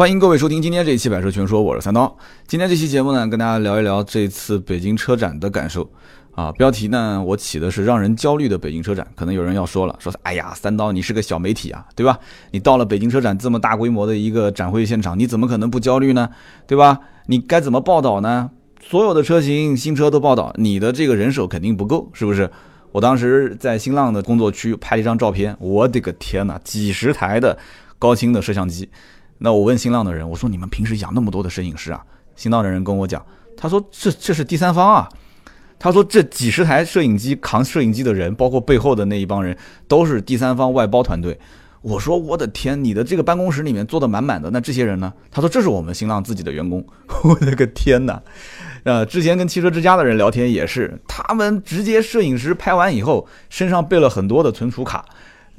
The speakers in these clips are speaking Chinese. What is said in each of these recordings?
欢迎各位收听今天这一期《百车全说》，我是三刀。今天这期节目呢，跟大家聊一聊这次北京车展的感受啊。标题呢，我起的是让人焦虑的北京车展。可能有人要说了，说哎呀，三刀你是个小媒体啊，对吧？你到了北京车展这么大规模的一个展会现场，你怎么可能不焦虑呢？对吧？你该怎么报道呢？所有的车型新车都报道，你的这个人手肯定不够，是不是？我当时在新浪的工作区拍了一张照片，我的个天哪，几十台的高清的摄像机。那我问新浪的人，我说你们平时养那么多的摄影师啊？新浪的人跟我讲，他说这这是第三方啊，他说这几十台摄影机扛摄影机的人，包括背后的那一帮人，都是第三方外包团队。我说我的天，你的这个办公室里面坐的满满的，那这些人呢？他说这是我们新浪自己的员工。我的个天哪！呃，之前跟汽车之家的人聊天也是，他们直接摄影师拍完以后，身上备了很多的存储卡。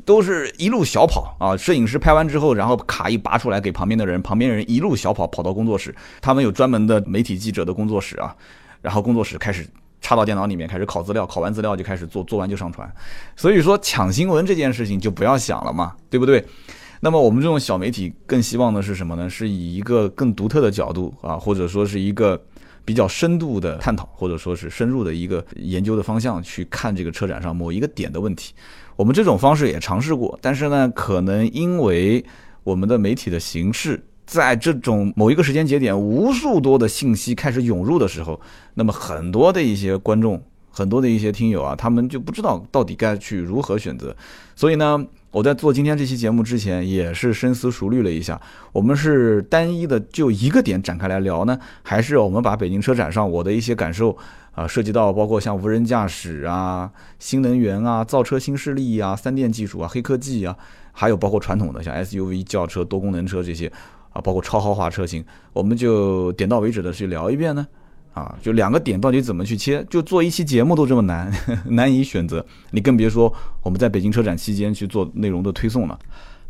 都是一路小跑啊！摄影师拍完之后，然后卡一拔出来给旁边的人，旁边人一路小跑跑到工作室。他们有专门的媒体记者的工作室啊，然后工作室开始插到电脑里面开始拷资料，拷完资料就开始做，做完就上传。所以说抢新闻这件事情就不要想了嘛，对不对？那么我们这种小媒体更希望的是什么呢？是以一个更独特的角度啊，或者说是一个比较深度的探讨，或者说是深入的一个研究的方向去看这个车展上某一个点的问题。我们这种方式也尝试过，但是呢，可能因为我们的媒体的形式，在这种某一个时间节点，无数多的信息开始涌入的时候，那么很多的一些观众，很多的一些听友啊，他们就不知道到底该去如何选择。所以呢，我在做今天这期节目之前，也是深思熟虑了一下，我们是单一的就一个点展开来聊呢，还是我们把北京车展上我的一些感受。啊，涉及到包括像无人驾驶啊、新能源啊、造车新势力啊、三电技术啊、黑科技啊，还有包括传统的像 SUV、轿车、多功能车这些啊，包括超豪华车型，我们就点到为止的去聊一遍呢。啊，就两个点到底怎么去切，就做一期节目都这么难，难以选择，你更别说我们在北京车展期间去做内容的推送了。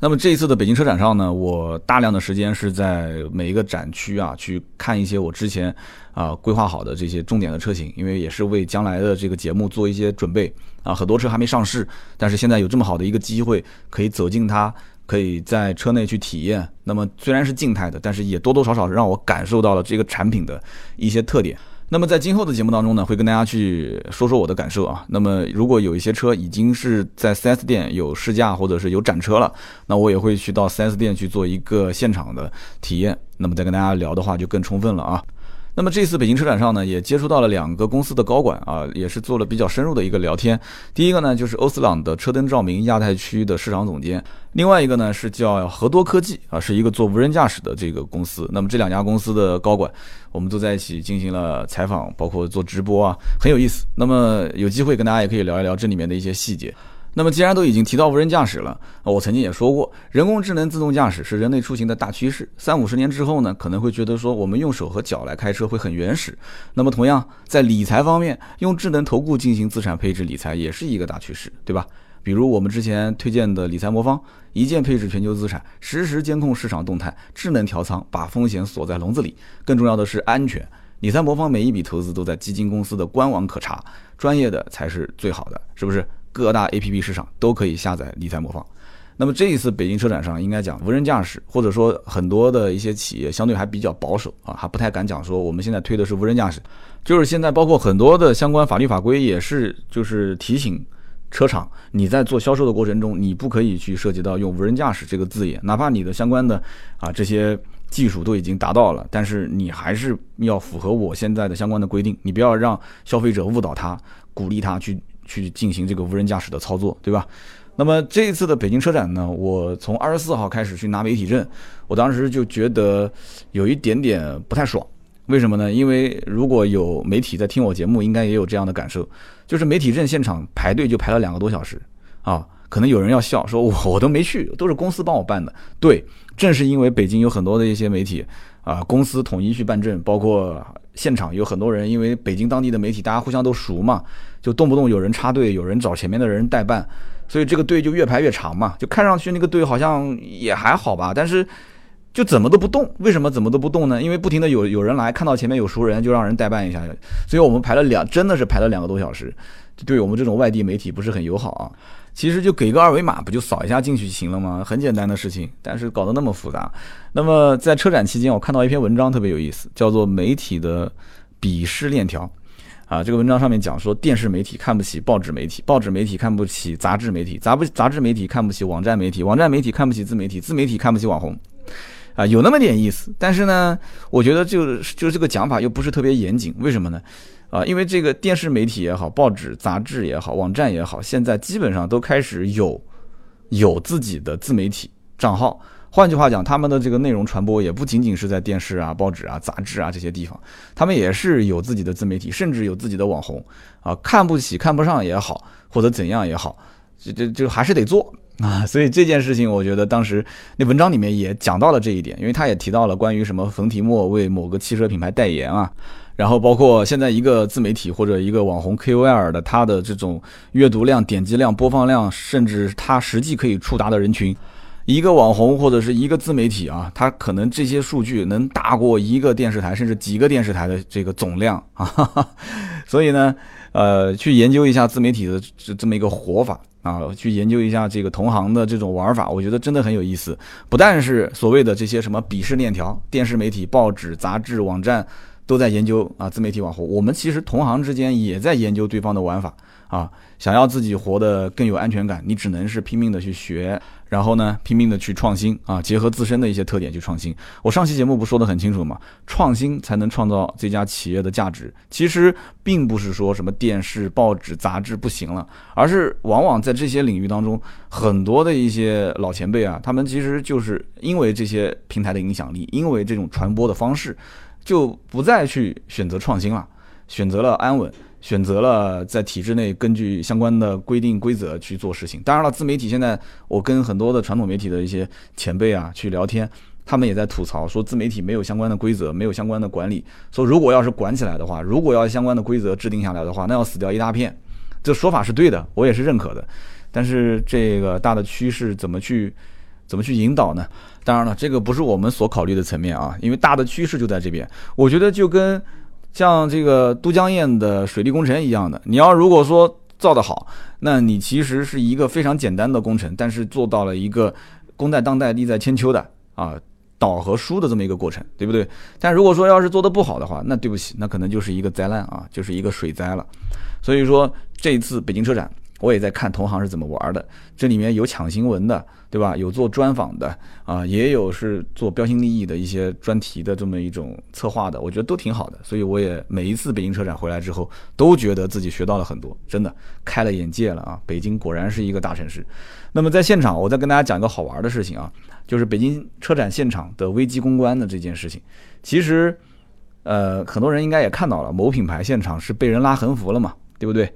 那么这一次的北京车展上呢，我大量的时间是在每一个展区啊去看一些我之前啊规划好的这些重点的车型，因为也是为将来的这个节目做一些准备啊。很多车还没上市，但是现在有这么好的一个机会，可以走进它，可以在车内去体验。那么虽然是静态的，但是也多多少少让我感受到了这个产品的一些特点。那么在今后的节目当中呢，会跟大家去说说我的感受啊。那么如果有一些车已经是在 4S 店有试驾或者是有展车了，那我也会去到 4S 店去做一个现场的体验。那么再跟大家聊的话就更充分了啊。那么这次北京车展上呢，也接触到了两个公司的高管啊，也是做了比较深入的一个聊天。第一个呢，就是欧司朗的车灯照明亚太区的市场总监；另外一个呢，是叫和多科技啊，是一个做无人驾驶的这个公司。那么这两家公司的高管，我们都在一起进行了采访，包括做直播啊，很有意思。那么有机会跟大家也可以聊一聊这里面的一些细节。那么，既然都已经提到无人驾驶了，我曾经也说过，人工智能自动驾驶是人类出行的大趋势。三五十年之后呢，可能会觉得说我们用手和脚来开车会很原始。那么，同样在理财方面，用智能投顾进行资产配置理财也是一个大趋势，对吧？比如我们之前推荐的理财魔方，一键配置全球资产，实时监控市场动态，智能调仓，把风险锁在笼子里。更重要的是安全。理财魔方每一笔投资都在基金公司的官网可查，专业的才是最好的，是不是？各大 A P P 市场都可以下载理财魔方。那么这一次北京车展上，应该讲无人驾驶，或者说很多的一些企业相对还比较保守啊，还不太敢讲说我们现在推的是无人驾驶。就是现在包括很多的相关法律法规也是，就是提醒车厂，你在做销售的过程中，你不可以去涉及到用无人驾驶这个字眼，哪怕你的相关的啊这些技术都已经达到了，但是你还是要符合我现在的相关的规定，你不要让消费者误导他，鼓励他去。去进行这个无人驾驶的操作，对吧？那么这一次的北京车展呢，我从二十四号开始去拿媒体证，我当时就觉得有一点点不太爽。为什么呢？因为如果有媒体在听我节目，应该也有这样的感受，就是媒体证现场排队就排了两个多小时啊。可能有人要笑说，我我都没去，都是公司帮我办的。对，正是因为北京有很多的一些媒体啊，公司统一去办证，包括现场有很多人，因为北京当地的媒体大家互相都熟嘛。就动不动有人插队，有人找前面的人代办，所以这个队就越排越长嘛。就看上去那个队好像也还好吧，但是就怎么都不动。为什么怎么都不动呢？因为不停的有有人来看到前面有熟人，就让人代办一下。所以我们排了两，真的是排了两个多小时，对我们这种外地媒体不是很友好啊。其实就给个二维码，不就扫一下进去行了吗？很简单的事情，但是搞得那么复杂。那么在车展期间，我看到一篇文章特别有意思，叫做《媒体的鄙视链条》。啊，这个文章上面讲说，电视媒体看不起报纸媒体，报纸媒体看不起杂志媒体，杂不杂志媒体看不起网站媒体，网站媒体看不起自媒体，自媒体看不起网红。啊，有那么点意思。但是呢，我觉得就就这个讲法又不是特别严谨。为什么呢？啊，因为这个电视媒体也好，报纸、杂志也好，网站也好，现在基本上都开始有有自己的自媒体账号。换句话讲，他们的这个内容传播也不仅仅是在电视啊、报纸啊、杂志啊这些地方，他们也是有自己的自媒体，甚至有自己的网红啊。看不起、看不上也好，或者怎样也好，就就就还是得做啊。所以这件事情，我觉得当时那文章里面也讲到了这一点，因为他也提到了关于什么冯提莫为某个汽车品牌代言啊。然后包括现在一个自媒体或者一个网红 KOL 的，他的这种阅读量、点击量、播放量，甚至他实际可以触达的人群，一个网红或者是一个自媒体啊，他可能这些数据能大过一个电视台，甚至几个电视台的这个总量 啊。所以呢，呃，去研究一下自媒体的这这么一个活法啊，去研究一下这个同行的这种玩法，我觉得真的很有意思。不但是所谓的这些什么鄙视链条，电视媒体、报纸、杂志、网站。都在研究啊，自媒体网红。我们其实同行之间也在研究对方的玩法啊。想要自己活得更有安全感，你只能是拼命的去学，然后呢，拼命的去创新啊，结合自身的一些特点去创新。我上期节目不说得很清楚吗？创新才能创造这家企业的价值。其实并不是说什么电视、报纸、杂志不行了，而是往往在这些领域当中，很多的一些老前辈啊，他们其实就是因为这些平台的影响力，因为这种传播的方式。就不再去选择创新了，选择了安稳，选择了在体制内根据相关的规定规则去做事情。当然了，自媒体现在我跟很多的传统媒体的一些前辈啊去聊天，他们也在吐槽说自媒体没有相关的规则，没有相关的管理。说如果要是管起来的话，如果要相关的规则制定下来的话，那要死掉一大片。这说法是对的，我也是认可的。但是这个大的趋势怎么去？怎么去引导呢？当然了，这个不是我们所考虑的层面啊，因为大的趋势就在这边。我觉得就跟像这个都江堰的水利工程一样的，你要如果说造得好，那你其实是一个非常简单的工程，但是做到了一个功在当代、利在千秋的啊导和疏的这么一个过程，对不对？但如果说要是做得不好的话，那对不起，那可能就是一个灾难啊，就是一个水灾了。所以说这一次北京车展。我也在看同行是怎么玩的，这里面有抢新闻的，对吧？有做专访的啊，也有是做标新立异的一些专题的这么一种策划的，我觉得都挺好的。所以我也每一次北京车展回来之后，都觉得自己学到了很多，真的开了眼界了啊！北京果然是一个大城市。那么在现场，我再跟大家讲一个好玩的事情啊，就是北京车展现场的危机公关的这件事情。其实，呃，很多人应该也看到了，某品牌现场是被人拉横幅了嘛，对不对？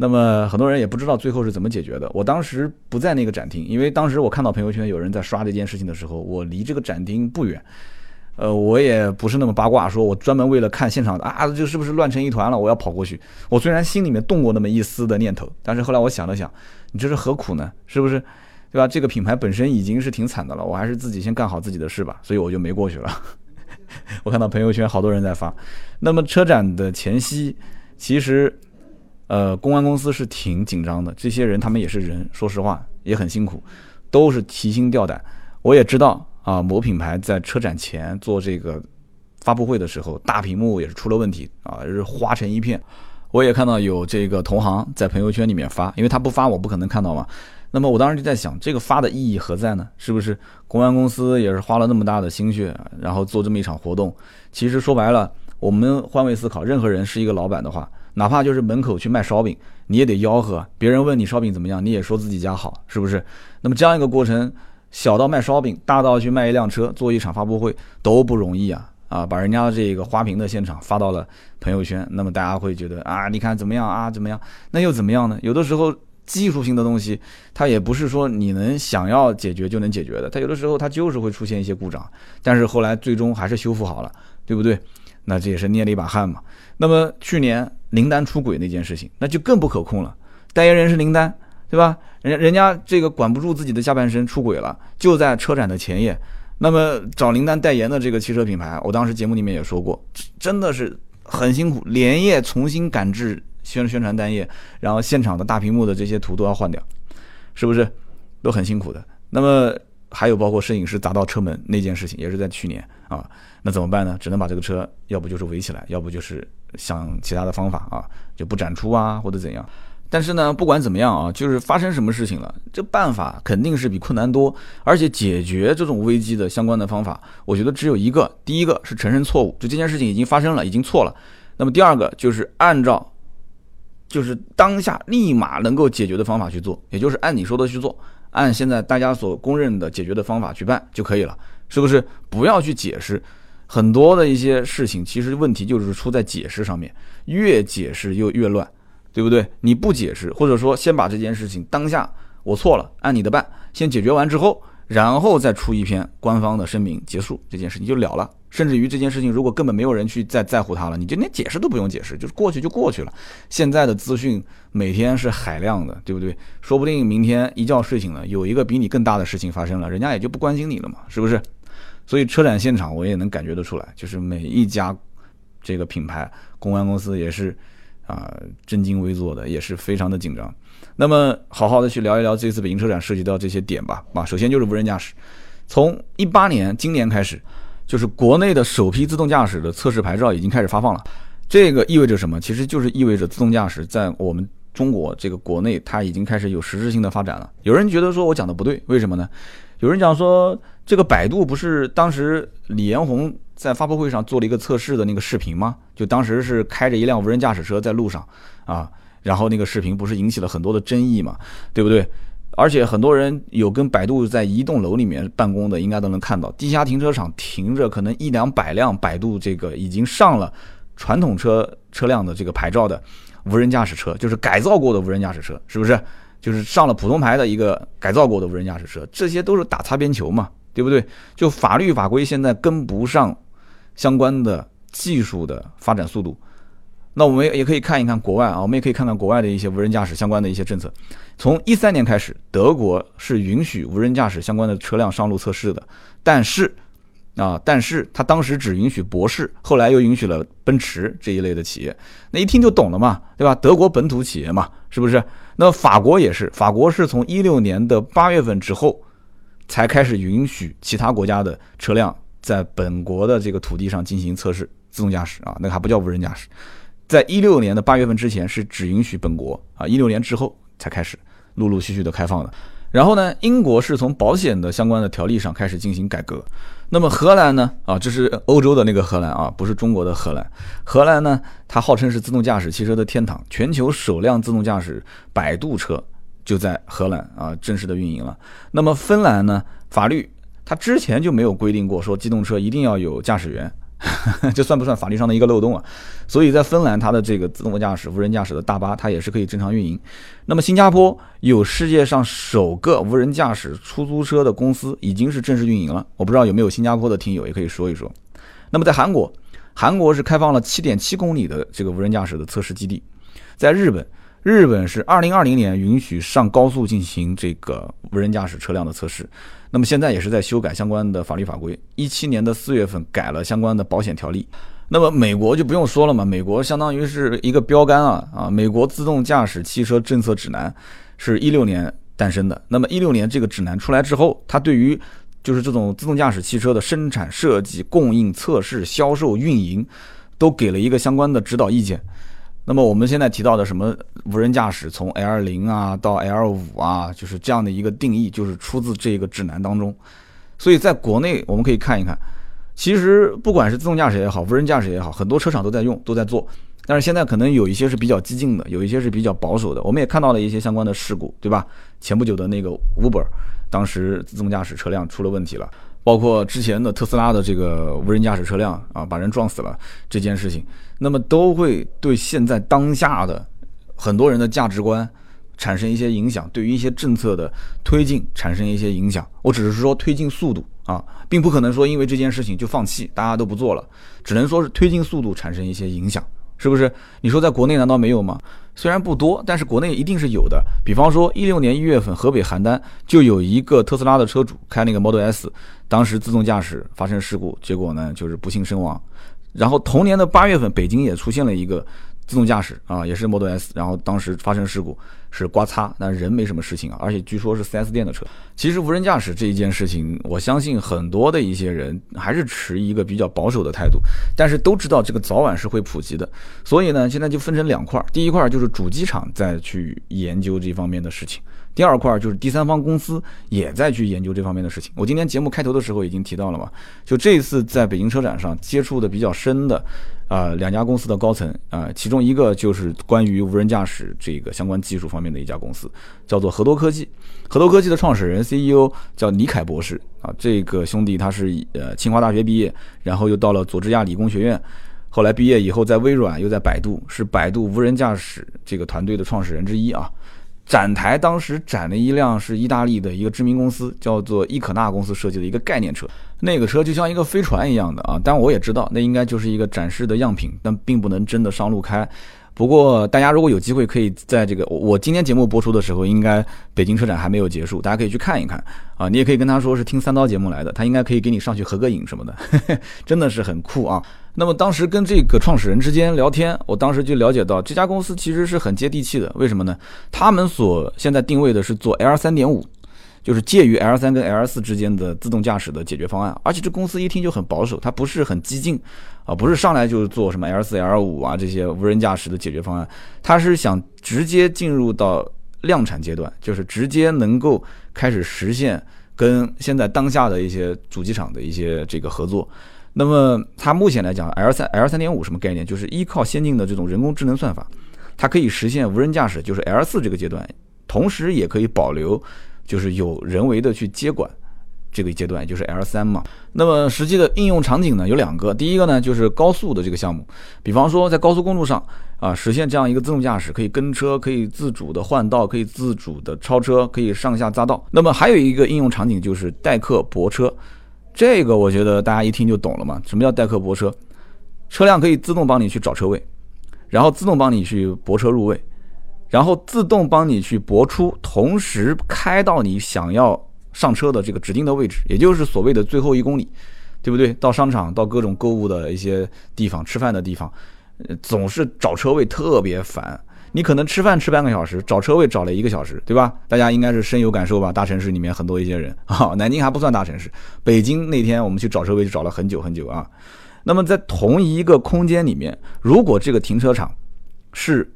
那么很多人也不知道最后是怎么解决的。我当时不在那个展厅，因为当时我看到朋友圈有人在刷这件事情的时候，我离这个展厅不远。呃，我也不是那么八卦，说我专门为了看现场啊，这是不是乱成一团了？我要跑过去。我虽然心里面动过那么一丝的念头，但是后来我想了想，你这是何苦呢？是不是？对吧？这个品牌本身已经是挺惨的了，我还是自己先干好自己的事吧。所以我就没过去了。我看到朋友圈好多人在发。那么车展的前夕，其实。呃，公关公司是挺紧张的，这些人他们也是人，说实话也很辛苦，都是提心吊胆。我也知道啊，某品牌在车展前做这个发布会的时候，大屏幕也是出了问题啊，是花成一片。我也看到有这个同行在朋友圈里面发，因为他不发我不可能看到嘛。那么我当时就在想，这个发的意义何在呢？是不是公关公司也是花了那么大的心血，然后做这么一场活动？其实说白了，我们换位思考，任何人是一个老板的话。哪怕就是门口去卖烧饼，你也得吆喝。别人问你烧饼怎么样，你也说自己家好，是不是？那么这样一个过程，小到卖烧饼，大到去卖一辆车，做一场发布会都不容易啊！啊，把人家的这个花瓶的现场发到了朋友圈，那么大家会觉得啊，你看怎么样啊？怎么样？那又怎么样呢？有的时候技术性的东西，它也不是说你能想要解决就能解决的，它有的时候它就是会出现一些故障，但是后来最终还是修复好了，对不对？那这也是捏了一把汗嘛。那么去年。林丹出轨那件事情，那就更不可控了。代言人是林丹，对吧？人家人家这个管不住自己的下半身出轨了，就在车展的前夜，那么找林丹代言的这个汽车品牌，我当时节目里面也说过，真的是很辛苦，连夜重新赶制宣宣传单页，然后现场的大屏幕的这些图都要换掉，是不是都很辛苦的？那么还有包括摄影师砸到车门那件事情，也是在去年啊，那怎么办呢？只能把这个车要不就是围起来，要不就是想其他的方法啊，就不展出啊，或者怎样。但是呢，不管怎么样啊，就是发生什么事情了，这办法肯定是比困难多，而且解决这种危机的相关的方法，我觉得只有一个。第一个是承认错误，就这件事情已经发生了，已经错了。那么第二个就是按照，就是当下立马能够解决的方法去做，也就是按你说的去做，按现在大家所公认的解决的方法去办就可以了，是不是？不要去解释很多的一些事情，其实问题就是出在解释上面，越解释又越乱。对不对？你不解释，或者说先把这件事情当下我错了，按你的办，先解决完之后，然后再出一篇官方的声明，结束这件事情就了了。甚至于这件事情如果根本没有人去再在乎它了，你就连解释都不用解释，就是过去就过去了。现在的资讯每天是海量的，对不对？说不定明天一觉睡醒了，有一个比你更大的事情发生了，人家也就不关心你了嘛，是不是？所以车展现场我也能感觉得出来，就是每一家这个品牌公关公司也是。啊，正襟危坐的也是非常的紧张。那么，好好的去聊一聊这次北京车展涉及到这些点吧。啊，首先就是无人驾驶，从一八年今年开始，就是国内的首批自动驾驶的测试牌照已经开始发放了。这个意味着什么？其实就是意味着自动驾驶在我们中国这个国内，它已经开始有实质性的发展了。有人觉得说我讲的不对，为什么呢？有人讲说，这个百度不是当时李彦宏。在发布会上做了一个测试的那个视频吗？就当时是开着一辆无人驾驶车在路上啊，然后那个视频不是引起了很多的争议嘛，对不对？而且很多人有跟百度在一栋楼里面办公的，应该都能看到地下停车场停着可能一两百辆百度这个已经上了传统车车辆的这个牌照的无人驾驶车，就是改造过的无人驾驶车，是不是？就是上了普通牌的一个改造过的无人驾驶车，这些都是打擦边球嘛，对不对？就法律法规现在跟不上。相关的技术的发展速度，那我们也可以看一看国外啊，我们也可以看看国外的一些无人驾驶相关的一些政策。从一三年开始，德国是允许无人驾驶相关的车辆上路测试的，但是啊，但是他当时只允许博士，后来又允许了奔驰这一类的企业。那一听就懂了嘛，对吧？德国本土企业嘛，是不是？那法国也是，法国是从一六年的八月份之后才开始允许其他国家的车辆。在本国的这个土地上进行测试自动驾驶啊，那个还不叫无人驾驶。在一六年的八月份之前是只允许本国啊，一六年之后才开始陆陆续续的开放的。然后呢，英国是从保险的相关的条例上开始进行改革。那么荷兰呢？啊，这是欧洲的那个荷兰啊，不是中国的荷兰。荷兰呢，它号称是自动驾驶汽车的天堂，全球首辆自动驾驶摆渡车就在荷兰啊正式的运营了。那么芬兰呢，法律。它之前就没有规定过说机动车一定要有驾驶员，这算不算法律上的一个漏洞啊？所以在芬兰，它的这个自动驾驶、无人驾驶的大巴，它也是可以正常运营。那么新加坡有世界上首个无人驾驶出租车的公司，已经是正式运营了。我不知道有没有新加坡的听友也可以说一说。那么在韩国，韩国是开放了七点七公里的这个无人驾驶的测试基地。在日本，日本是二零二零年允许上高速进行这个无人驾驶车辆的测试。那么现在也是在修改相关的法律法规，一七年的四月份改了相关的保险条例。那么美国就不用说了嘛，美国相当于是一个标杆啊啊！美国自动驾驶汽车政策指南是一六年诞生的。那么一六年这个指南出来之后，它对于就是这种自动驾驶汽车的生产、设计、供应、测试、销售、运营，都给了一个相关的指导意见。那么我们现在提到的什么无人驾驶，从 L 零啊到 L 五啊，就是这样的一个定义，就是出自这个指南当中。所以在国内，我们可以看一看，其实不管是自动驾驶也好，无人驾驶也好，很多车厂都在用，都在做。但是现在可能有一些是比较激进的，有一些是比较保守的。我们也看到了一些相关的事故，对吧？前不久的那个 Uber，当时自动驾驶车辆出了问题了。包括之前的特斯拉的这个无人驾驶车辆啊，把人撞死了这件事情，那么都会对现在当下的很多人的价值观产生一些影响，对于一些政策的推进产生一些影响。我只是说推进速度啊，并不可能说因为这件事情就放弃，大家都不做了，只能说是推进速度产生一些影响是不是？你说在国内难道没有吗？虽然不多，但是国内 一定是有的。比方说，一六年一月份，河北邯郸就有一个特斯拉的车主开那个 Model S，当时自动驾驶发生事故，结果呢就是不幸身亡。然后同年的八月份，北京也出现了一个。自动驾驶啊，也是 Model S，然后当时发生事故是刮擦，但人没什么事情啊，而且据说是 4S 店的车。其实无人驾驶这一件事情，我相信很多的一些人还是持一个比较保守的态度，但是都知道这个早晚是会普及的。所以呢，现在就分成两块，第一块就是主机厂在去研究这方面的事情，第二块就是第三方公司也在去研究这方面的事情。我今天节目开头的时候已经提到了嘛，就这一次在北京车展上接触的比较深的。啊，两家公司的高层啊，其中一个就是关于无人驾驶这个相关技术方面的一家公司，叫做河多科技。河多科技的创始人 CEO 叫李凯博士啊，这个兄弟他是呃清华大学毕业，然后又到了佐治亚理工学院，后来毕业以后在微软又在百度，是百度无人驾驶这个团队的创始人之一啊。展台当时展了一辆是意大利的一个知名公司，叫做伊可纳公司设计的一个概念车，那个车就像一个飞船一样的啊，但我也知道那应该就是一个展示的样品，但并不能真的上路开。不过大家如果有机会，可以在这个我今天节目播出的时候，应该北京车展还没有结束，大家可以去看一看啊。你也可以跟他说是听三刀节目来的，他应该可以给你上去合个影什么的，真的是很酷啊。那么当时跟这个创始人之间聊天，我当时就了解到这家公司其实是很接地气的。为什么呢？他们所现在定位的是做 L 三点五。就是介于 L 三跟 L 四之间的自动驾驶的解决方案，而且这公司一听就很保守，它不是很激进，啊，不是上来就是做什么 L 四、L 五啊这些无人驾驶的解决方案，它是想直接进入到量产阶段，就是直接能够开始实现跟现在当下的一些主机厂的一些这个合作。那么它目前来讲，L 三、L 三点五什么概念？就是依靠先进的这种人工智能算法，它可以实现无人驾驶，就是 L 四这个阶段，同时也可以保留。就是有人为的去接管这个阶段，就是 L 三嘛。那么实际的应用场景呢有两个，第一个呢就是高速的这个项目，比方说在高速公路上啊，实现这样一个自动驾驶，可以跟车，可以自主的换道，可以自主的超车，可以上下匝道。那么还有一个应用场景就是代客泊车，这个我觉得大家一听就懂了嘛。什么叫代客泊车？车辆可以自动帮你去找车位，然后自动帮你去泊车入位。然后自动帮你去泊出，同时开到你想要上车的这个指定的位置，也就是所谓的最后一公里，对不对？到商场、到各种购物的一些地方、吃饭的地方，总是找车位特别烦。你可能吃饭吃半个小时，找车位找了一个小时，对吧？大家应该是深有感受吧？大城市里面很多一些人 啊，南京还不算大城市，北京那天我们去找车位就找了很久很久啊。那么在同一个空间里面，如果这个停车场是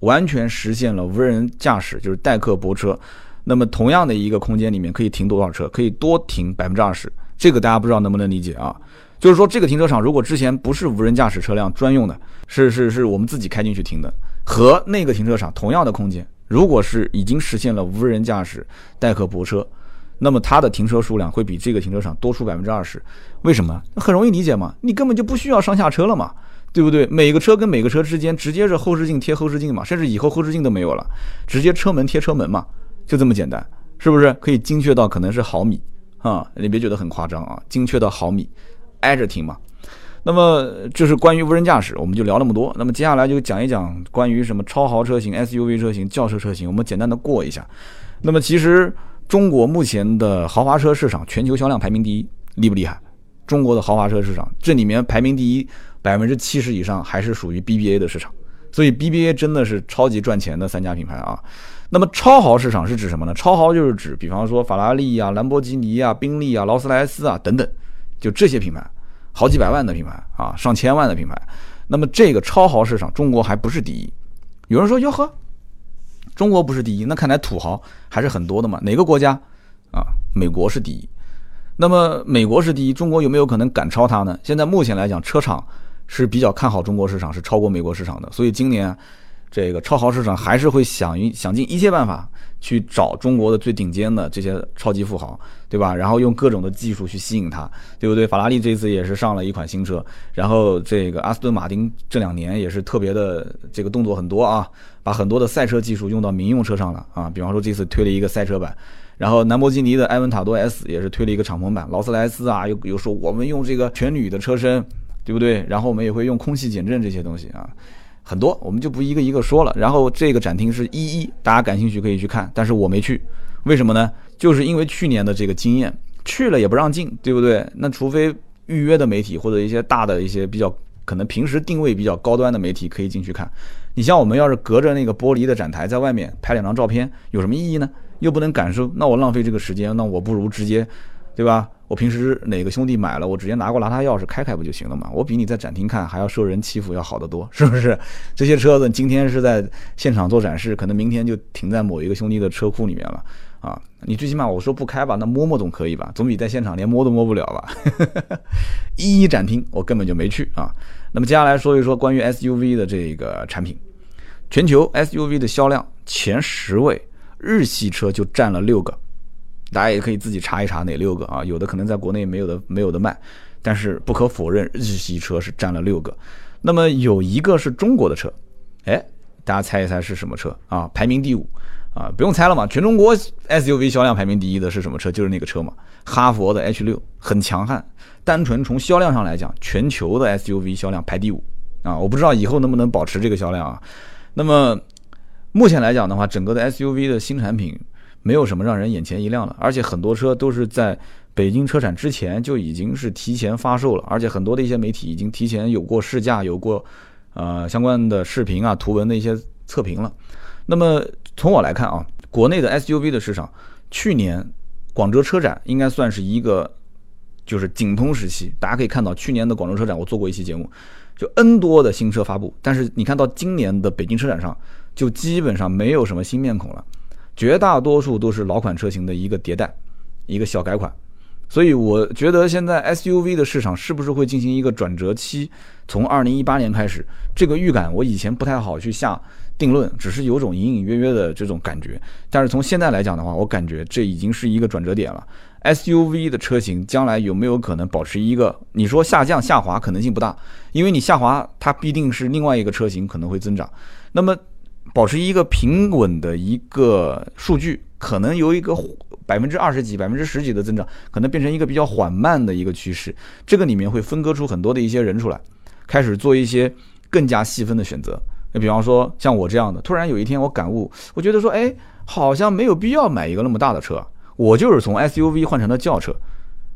完全实现了无人驾驶，就是代客泊车。那么同样的一个空间里面可以停多少车？可以多停百分之二十。这个大家不知道能不能理解啊？就是说这个停车场如果之前不是无人驾驶车辆专用的，是是是我们自己开进去停的，和那个停车场同样的空间，如果是已经实现了无人驾驶代客泊车，那么它的停车数量会比这个停车场多出百分之二十。为什么？很容易理解嘛，你根本就不需要上下车了嘛。对不对？每个车跟每个车之间直接是后视镜贴后视镜嘛，甚至以后后视镜都没有了，直接车门贴车门嘛，就这么简单，是不是？可以精确到可能是毫米啊，你别觉得很夸张啊，精确到毫米，挨着停嘛。那么这是关于无人驾驶，我们就聊那么多。那么接下来就讲一讲关于什么超豪车型、SUV 车型、轿车车型，我们简单的过一下。那么其实中国目前的豪华车市场全球销量排名第一，厉不厉害？中国的豪华车市场这里面排名第一。百分之七十以上还是属于 BBA 的市场，所以 BBA 真的是超级赚钱的三家品牌啊。那么超豪市场是指什么呢？超豪就是指，比方说法拉利啊、兰博基尼啊、宾利啊、劳斯莱斯啊等等，就这些品牌，好几百万的品牌啊，上千万的品牌。那么这个超豪市场，中国还不是第一。有人说哟呵，中国不是第一，那看来土豪还是很多的嘛。哪个国家啊？美国是第一。那么美国是第一，中国有没有可能赶超它呢？现在目前来讲，车厂。是比较看好中国市场，是超过美国市场的，所以今年这个超豪市场还是会想一想尽一切办法去找中国的最顶尖的这些超级富豪，对吧？然后用各种的技术去吸引他，对不对？法拉利这次也是上了一款新车，然后这个阿斯顿马丁这两年也是特别的这个动作很多啊，把很多的赛车技术用到民用车上了啊，比方说这次推了一个赛车版，然后兰博基尼的埃文塔多 S 也是推了一个敞篷版，劳斯莱斯啊又又说我们用这个全铝的车身。对不对？然后我们也会用空气减震这些东西啊，很多，我们就不一个一个说了。然后这个展厅是一一，大家感兴趣可以去看，但是我没去，为什么呢？就是因为去年的这个经验，去了也不让进，对不对？那除非预约的媒体或者一些大的一些比较可能平时定位比较高端的媒体可以进去看。你像我们要是隔着那个玻璃的展台在外面拍两张照片，有什么意义呢？又不能感受，那我浪费这个时间，那我不如直接，对吧？我平时哪个兄弟买了，我直接拿过拿他钥匙开开不就行了嘛？我比你在展厅看还要受人欺负要好得多，是不是？这些车子今天是在现场做展示，可能明天就停在某一个兄弟的车库里面了啊！你最起码我说不开吧，那摸摸总可以吧？总比在现场连摸都摸不了吧？一一展厅我根本就没去啊！那么接下来说一说关于 SUV 的这个产品，全球 SUV 的销量前十位，日系车就占了六个。大家也可以自己查一查哪六个啊，有的可能在国内没有的没有的卖，但是不可否认，日系车是占了六个。那么有一个是中国的车，哎，大家猜一猜是什么车啊？排名第五啊，不用猜了嘛，全中国 SUV 销量排名第一的是什么车？就是那个车嘛，哈佛的 H 六很强悍。单纯从销量上来讲，全球的 SUV 销量排第五啊，我不知道以后能不能保持这个销量啊。那么目前来讲的话，整个的 SUV 的新产品。没有什么让人眼前一亮的，而且很多车都是在北京车展之前就已经是提前发售了，而且很多的一些媒体已经提前有过试驾，有过呃相关的视频啊、图文的一些测评了。那么从我来看啊，国内的 SUV 的市场，去年广州车展应该算是一个就是井喷时期。大家可以看到，去年的广州车展我做过一期节目，就 N 多的新车发布，但是你看到今年的北京车展上，就基本上没有什么新面孔了。绝大多数都是老款车型的一个迭代，一个小改款，所以我觉得现在 SUV 的市场是不是会进行一个转折期？从二零一八年开始，这个预感我以前不太好去下定论，只是有种隐隐约约的这种感觉。但是从现在来讲的话，我感觉这已经是一个转折点了。SUV 的车型将来有没有可能保持一个？你说下降下滑可能性不大，因为你下滑它必定是另外一个车型可能会增长。那么。保持一个平稳的一个数据，可能由一个百分之二十几、百分之十几的增长，可能变成一个比较缓慢的一个趋势。这个里面会分割出很多的一些人出来，开始做一些更加细分的选择。那比方说像我这样的，突然有一天我感悟，我觉得说，哎，好像没有必要买一个那么大的车，我就是从 SUV 换成了轿车，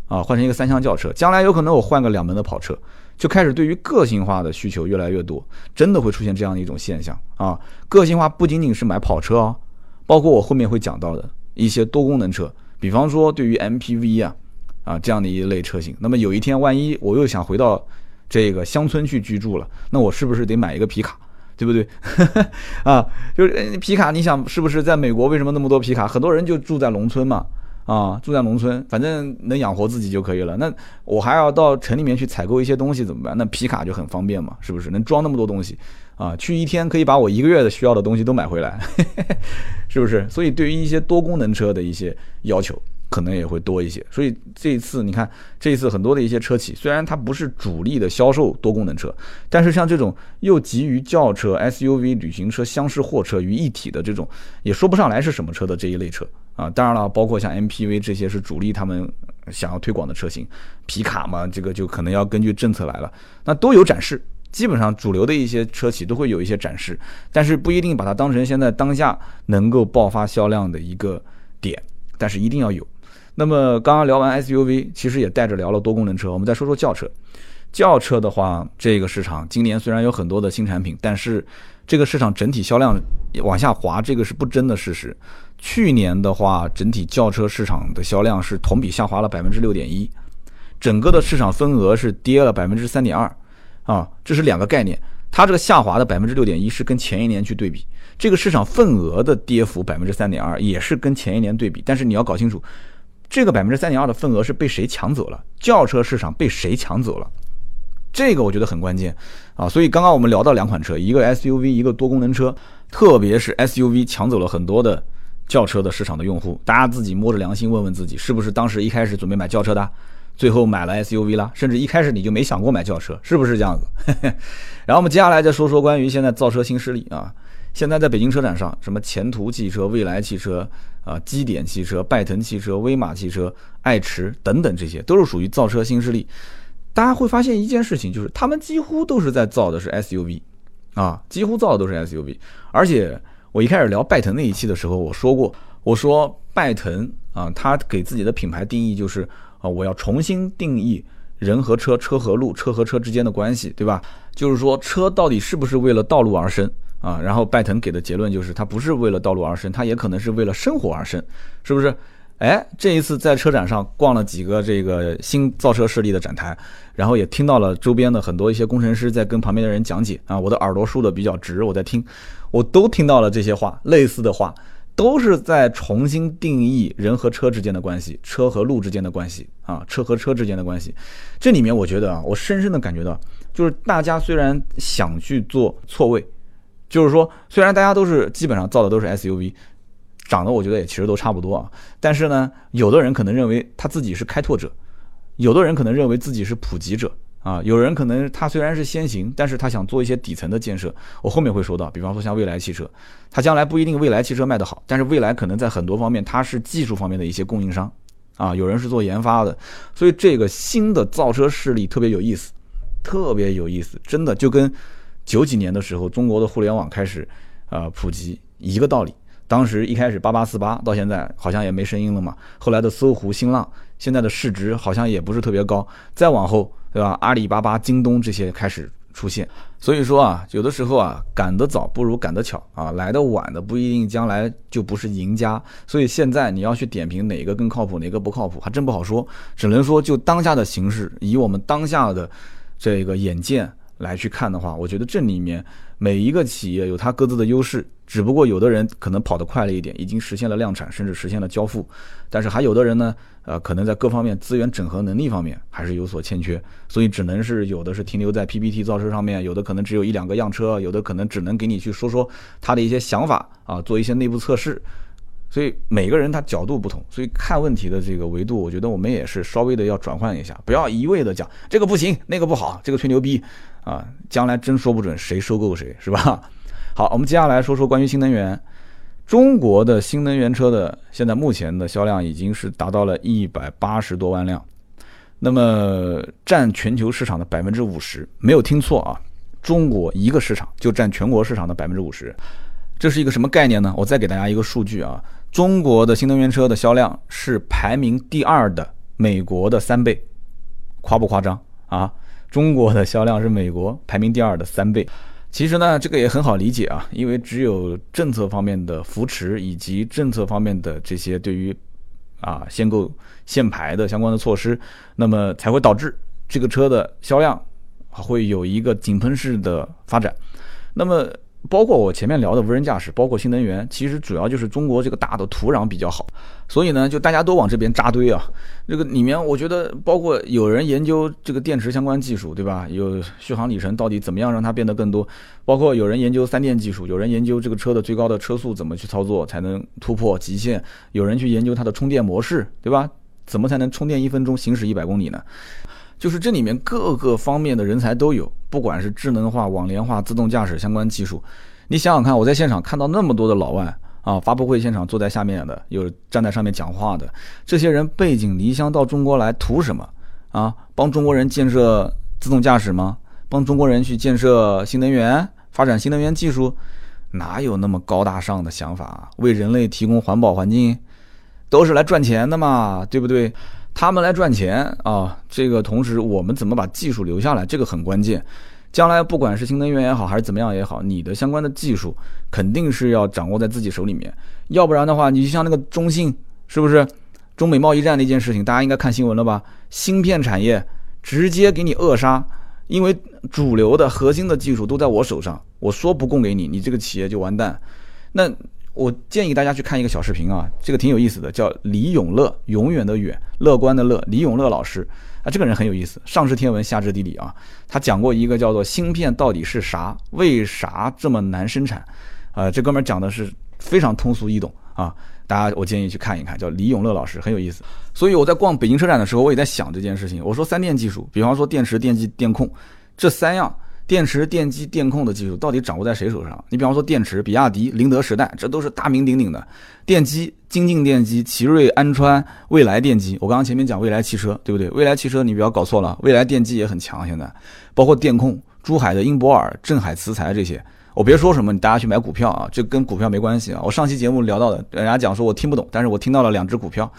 啊，换成一个三厢轿车，将来有可能我换个两门的跑车。就开始对于个性化的需求越来越多，真的会出现这样的一种现象啊！个性化不仅仅是买跑车哦，包括我后面会讲到的一些多功能车，比方说对于 MPV 啊啊这样的一类车型。那么有一天万一我又想回到这个乡村去居住了，那我是不是得买一个皮卡，对不对？啊，就是皮卡，你想是不是在美国为什么那么多皮卡？很多人就住在农村嘛。啊，住在农村，反正能养活自己就可以了。那我还要到城里面去采购一些东西怎么办？那皮卡就很方便嘛，是不是？能装那么多东西，啊，去一天可以把我一个月的需要的东西都买回来，是不是？所以对于一些多功能车的一些要求。可能也会多一些，所以这一次你看，这一次很多的一些车企，虽然它不是主力的销售多功能车，但是像这种又集于轿车、SUV、旅行车、厢式货车于一体的这种，也说不上来是什么车的这一类车啊。当然了，包括像 MPV 这些是主力他们想要推广的车型，皮卡嘛，这个就可能要根据政策来了，那都有展示。基本上主流的一些车企都会有一些展示，但是不一定把它当成现在当下能够爆发销量的一个点，但是一定要有。那么刚刚聊完 SUV，其实也带着聊了多功能车。我们再说说轿车。轿车的话，这个市场今年虽然有很多的新产品，但是这个市场整体销量往下滑，这个是不争的事实。去年的话，整体轿车市场的销量是同比下滑了百分之六点一，整个的市场份额是跌了百分之三点二。啊，这是两个概念。它这个下滑的百分之六点一是跟前一年去对比，这个市场份额的跌幅百分之三点二也是跟前一年对比。但是你要搞清楚。这个百分之三点二的份额是被谁抢走了？轿车市场被谁抢走了？这个我觉得很关键啊！所以刚刚我们聊到两款车，一个 SUV，一个多功能车，特别是 SUV 抢走了很多的轿车的市场的用户。大家自己摸着良心问问自己，是不是当时一开始准备买轿车的，最后买了 SUV 了？甚至一开始你就没想过买轿车，是不是这样子？然后我们接下来再说说关于现在造车新势力啊。现在在北京车展上，什么前途汽车、未来汽车啊、基点汽车、拜腾汽车、威马汽车、爱驰等等，这些都是属于造车新势力。大家会发现一件事情，就是他们几乎都是在造的是 SUV，啊，几乎造的都是 SUV。而且我一开始聊拜腾那一期的时候，我说过，我说拜腾啊，他给自己的品牌定义就是啊，我要重新定义人和车、车和路、车和车之间的关系，对吧？就是说车到底是不是为了道路而生啊？然后拜腾给的结论就是，它不是为了道路而生，它也可能是为了生活而生，是不是？哎，这一次在车展上逛了几个这个新造车势力的展台，然后也听到了周边的很多一些工程师在跟旁边的人讲解啊，我的耳朵竖的比较直，我在听，我都听到了这些话，类似的话，都是在重新定义人和车之间的关系，车和路之间的关系啊，车和车之间的关系。这里面我觉得啊，我深深的感觉到，就是大家虽然想去做错位，就是说虽然大家都是基本上造的都是 SUV。长得我觉得也其实都差不多啊，但是呢，有的人可能认为他自己是开拓者，有的人可能认为自己是普及者啊，有人可能他虽然是先行，但是他想做一些底层的建设。我后面会说到，比方说像蔚来汽车，它将来不一定未来汽车卖得好，但是未来可能在很多方面它是技术方面的一些供应商啊，有人是做研发的，所以这个新的造车势力特别有意思，特别有意思，真的就跟九几年的时候中国的互联网开始啊普及一个道理。当时一开始八八四八，到现在好像也没声音了嘛。后来的搜狐、新浪，现在的市值好像也不是特别高。再往后，对吧？阿里巴巴、京东这些开始出现。所以说啊，有的时候啊，赶得早不如赶得巧啊，来的晚的不一定将来就不是赢家。所以现在你要去点评哪个更靠谱，哪个不靠谱，还真不好说。只能说就当下的形势，以我们当下的这个眼见来去看的话，我觉得这里面每一个企业有它各自的优势。只不过有的人可能跑得快了一点，已经实现了量产，甚至实现了交付，但是还有的人呢，呃，可能在各方面资源整合能力方面还是有所欠缺，所以只能是有的是停留在 PPT 造车上面，有的可能只有一两个样车，有的可能只能给你去说说他的一些想法啊，做一些内部测试，所以每个人他角度不同，所以看问题的这个维度，我觉得我们也是稍微的要转换一下，不要一味的讲这个不行，那个不好，这个吹牛逼啊，将来真说不准谁收购谁，是吧？好，我们接下来说说关于新能源。中国的新能源车的现在目前的销量已经是达到了一百八十多万辆，那么占全球市场的百分之五十，没有听错啊，中国一个市场就占全国市场的百分之五十，这是一个什么概念呢？我再给大家一个数据啊，中国的新能源车的销量是排名第二的美国的三倍，夸不夸张啊？中国的销量是美国排名第二的三倍。其实呢，这个也很好理解啊，因为只有政策方面的扶持以及政策方面的这些对于啊限购限牌的相关的措施，那么才会导致这个车的销量会有一个井喷式的发展。那么。包括我前面聊的无人驾驶，包括新能源，其实主要就是中国这个大的土壤比较好，所以呢，就大家都往这边扎堆啊。这个里面，我觉得包括有人研究这个电池相关技术，对吧？有续航里程到底怎么样让它变得更多？包括有人研究三电技术，有人研究这个车的最高的车速怎么去操作才能突破极限？有人去研究它的充电模式，对吧？怎么才能充电一分钟行驶一百公里呢？就是这里面各个方面的人才都有，不管是智能化、网联化、自动驾驶相关技术，你想想看，我在现场看到那么多的老外啊，发布会现场坐在下面的，有站在上面讲话的，这些人背井离乡到中国来图什么啊？帮中国人建设自动驾驶吗？帮中国人去建设新能源、发展新能源技术？哪有那么高大上的想法？为人类提供环保环境，都是来赚钱的嘛，对不对？他们来赚钱啊，这个同时我们怎么把技术留下来，这个很关键。将来不管是新能源也好，还是怎么样也好，你的相关的技术肯定是要掌握在自己手里面，要不然的话，你就像那个中信，是不是中美贸易战那件事情，大家应该看新闻了吧？芯片产业直接给你扼杀，因为主流的核心的技术都在我手上，我说不供给你，你这个企业就完蛋。那。我建议大家去看一个小视频啊，这个挺有意思的，叫李永乐，永远的远，乐观的乐，李永乐老师啊，这个人很有意思，上知天文，下知地理啊。他讲过一个叫做芯片到底是啥，为啥这么难生产？啊，这哥们讲的是非常通俗易懂啊，大家我建议去看一看，叫李永乐老师，很有意思。所以我在逛北京车展的时候，我也在想这件事情。我说三电技术，比方说电池、电机、电控这三样。电池、电机、电控的技术到底掌握在谁手上？你比方说电池，比亚迪、宁德时代，这都是大名鼎鼎的。电机，精进电机、奇瑞、安川、未来电机。我刚刚前面讲未来汽车，对不对？未来汽车你不要搞错了，未来电机也很强。现在，包括电控珠海的英博尔、镇海磁材这些。我别说什么，你大家去买股票啊，这跟股票没关系啊。我上期节目聊到的，人家讲说我听不懂，但是我听到了两只股票。